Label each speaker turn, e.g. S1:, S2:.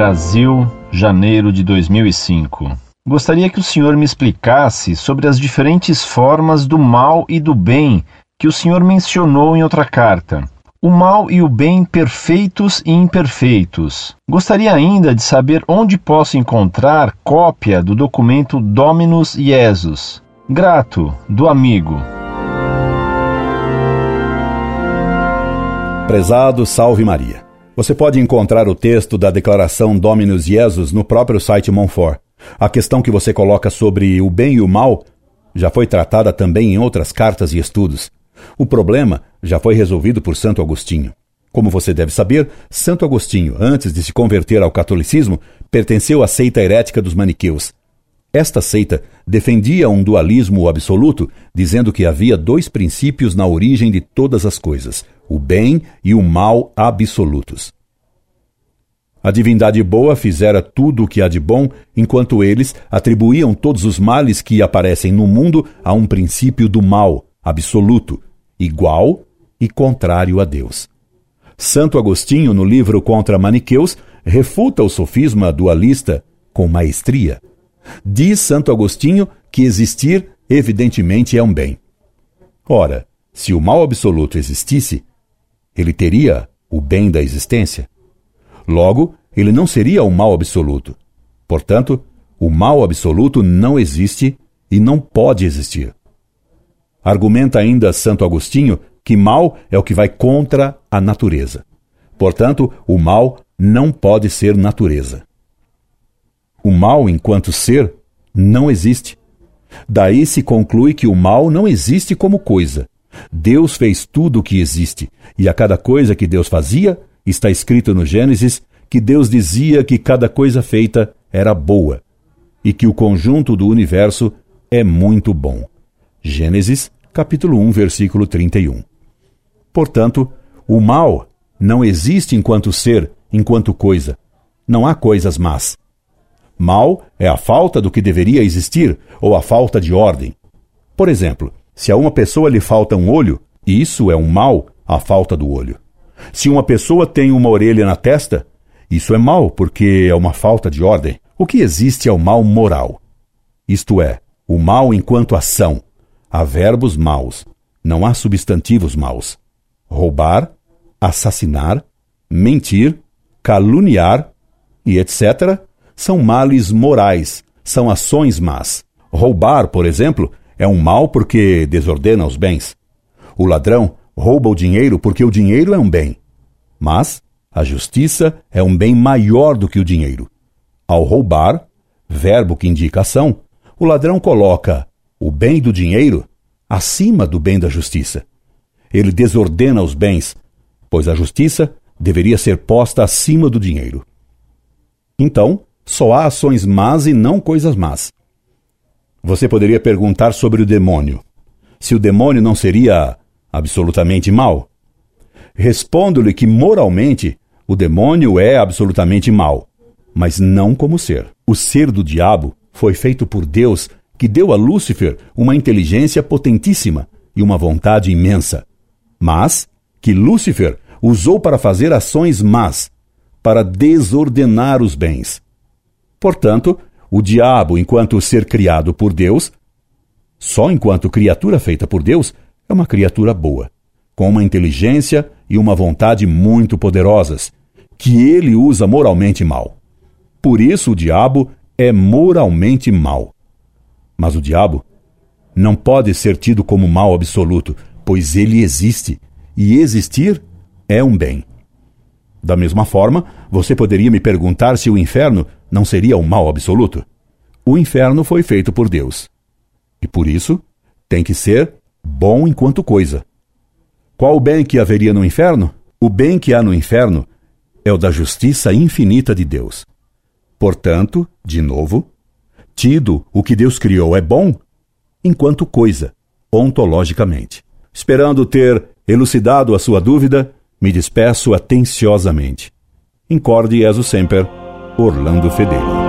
S1: Brasil, janeiro de 2005. Gostaria que o senhor me explicasse sobre as diferentes formas do mal e do bem que o senhor mencionou em outra carta. O mal e o bem perfeitos e imperfeitos. Gostaria ainda de saber onde posso encontrar cópia do documento Dominus Jesus. Grato, do amigo.
S2: Prezado Salve Maria. Você pode encontrar o texto da declaração Dominus Jesus no próprio site Monfort. A questão que você coloca sobre o bem e o mal já foi tratada também em outras cartas e estudos. O problema já foi resolvido por Santo Agostinho. Como você deve saber, Santo Agostinho, antes de se converter ao catolicismo, pertenceu à seita herética dos maniqueus. Esta seita defendia um dualismo absoluto, dizendo que havia dois princípios na origem de todas as coisas: o bem e o mal absolutos. A divindade boa fizera tudo o que há de bom, enquanto eles atribuíam todos os males que aparecem no mundo a um princípio do mal absoluto, igual e contrário a Deus. Santo Agostinho, no livro Contra Maniqueus, refuta o sofisma dualista com maestria. Diz Santo Agostinho que existir, evidentemente, é um bem. Ora, se o mal absoluto existisse, ele teria o bem da existência. Logo, ele não seria o mal absoluto. Portanto, o mal absoluto não existe e não pode existir. Argumenta ainda Santo Agostinho que mal é o que vai contra a natureza. Portanto, o mal não pode ser natureza. O mal, enquanto ser, não existe. Daí se conclui que o mal não existe como coisa. Deus fez tudo o que existe, e a cada coisa que Deus fazia, está escrito no Gênesis que Deus dizia que cada coisa feita era boa, e que o conjunto do universo é muito bom. Gênesis, capítulo 1, versículo 31. Portanto, o mal não existe enquanto ser, enquanto coisa. Não há coisas más. Mal é a falta do que deveria existir ou a falta de ordem. Por exemplo, se a uma pessoa lhe falta um olho, isso é um mal, a falta do olho. Se uma pessoa tem uma orelha na testa, isso é mal, porque é uma falta de ordem. O que existe é o mal moral. Isto é, o mal enquanto ação. Há verbos maus, não há substantivos maus. Roubar, assassinar, mentir, caluniar e etc são males morais, são ações más. Roubar, por exemplo, é um mal porque desordena os bens. O ladrão rouba o dinheiro porque o dinheiro é um bem. Mas a justiça é um bem maior do que o dinheiro. Ao roubar, verbo que indica ação, o ladrão coloca o bem do dinheiro acima do bem da justiça. Ele desordena os bens, pois a justiça deveria ser posta acima do dinheiro. Então, só há ações más e não coisas más. Você poderia perguntar sobre o demônio. Se o demônio não seria absolutamente mal? Respondo-lhe que moralmente o demônio é absolutamente mal, mas não como ser. O ser do diabo foi feito por Deus, que deu a Lúcifer uma inteligência potentíssima e uma vontade imensa, mas que Lúcifer usou para fazer ações más, para desordenar os bens. Portanto, o diabo, enquanto ser criado por Deus, só enquanto criatura feita por Deus, é uma criatura boa, com uma inteligência e uma vontade muito poderosas, que ele usa moralmente mal. Por isso o diabo é moralmente mal. Mas o diabo não pode ser tido como mal absoluto, pois ele existe, e existir é um bem. Da mesma forma, você poderia me perguntar se o inferno não seria um mal absoluto? O inferno foi feito por Deus. E por isso, tem que ser bom enquanto coisa. Qual o bem que haveria no inferno? O bem que há no inferno é o da justiça infinita de Deus. Portanto, de novo, tido o que Deus criou é bom enquanto coisa, ontologicamente. Esperando ter elucidado a sua dúvida, me despeço atenciosamente. Incorde Jesus Semper, Orlando Fedeli.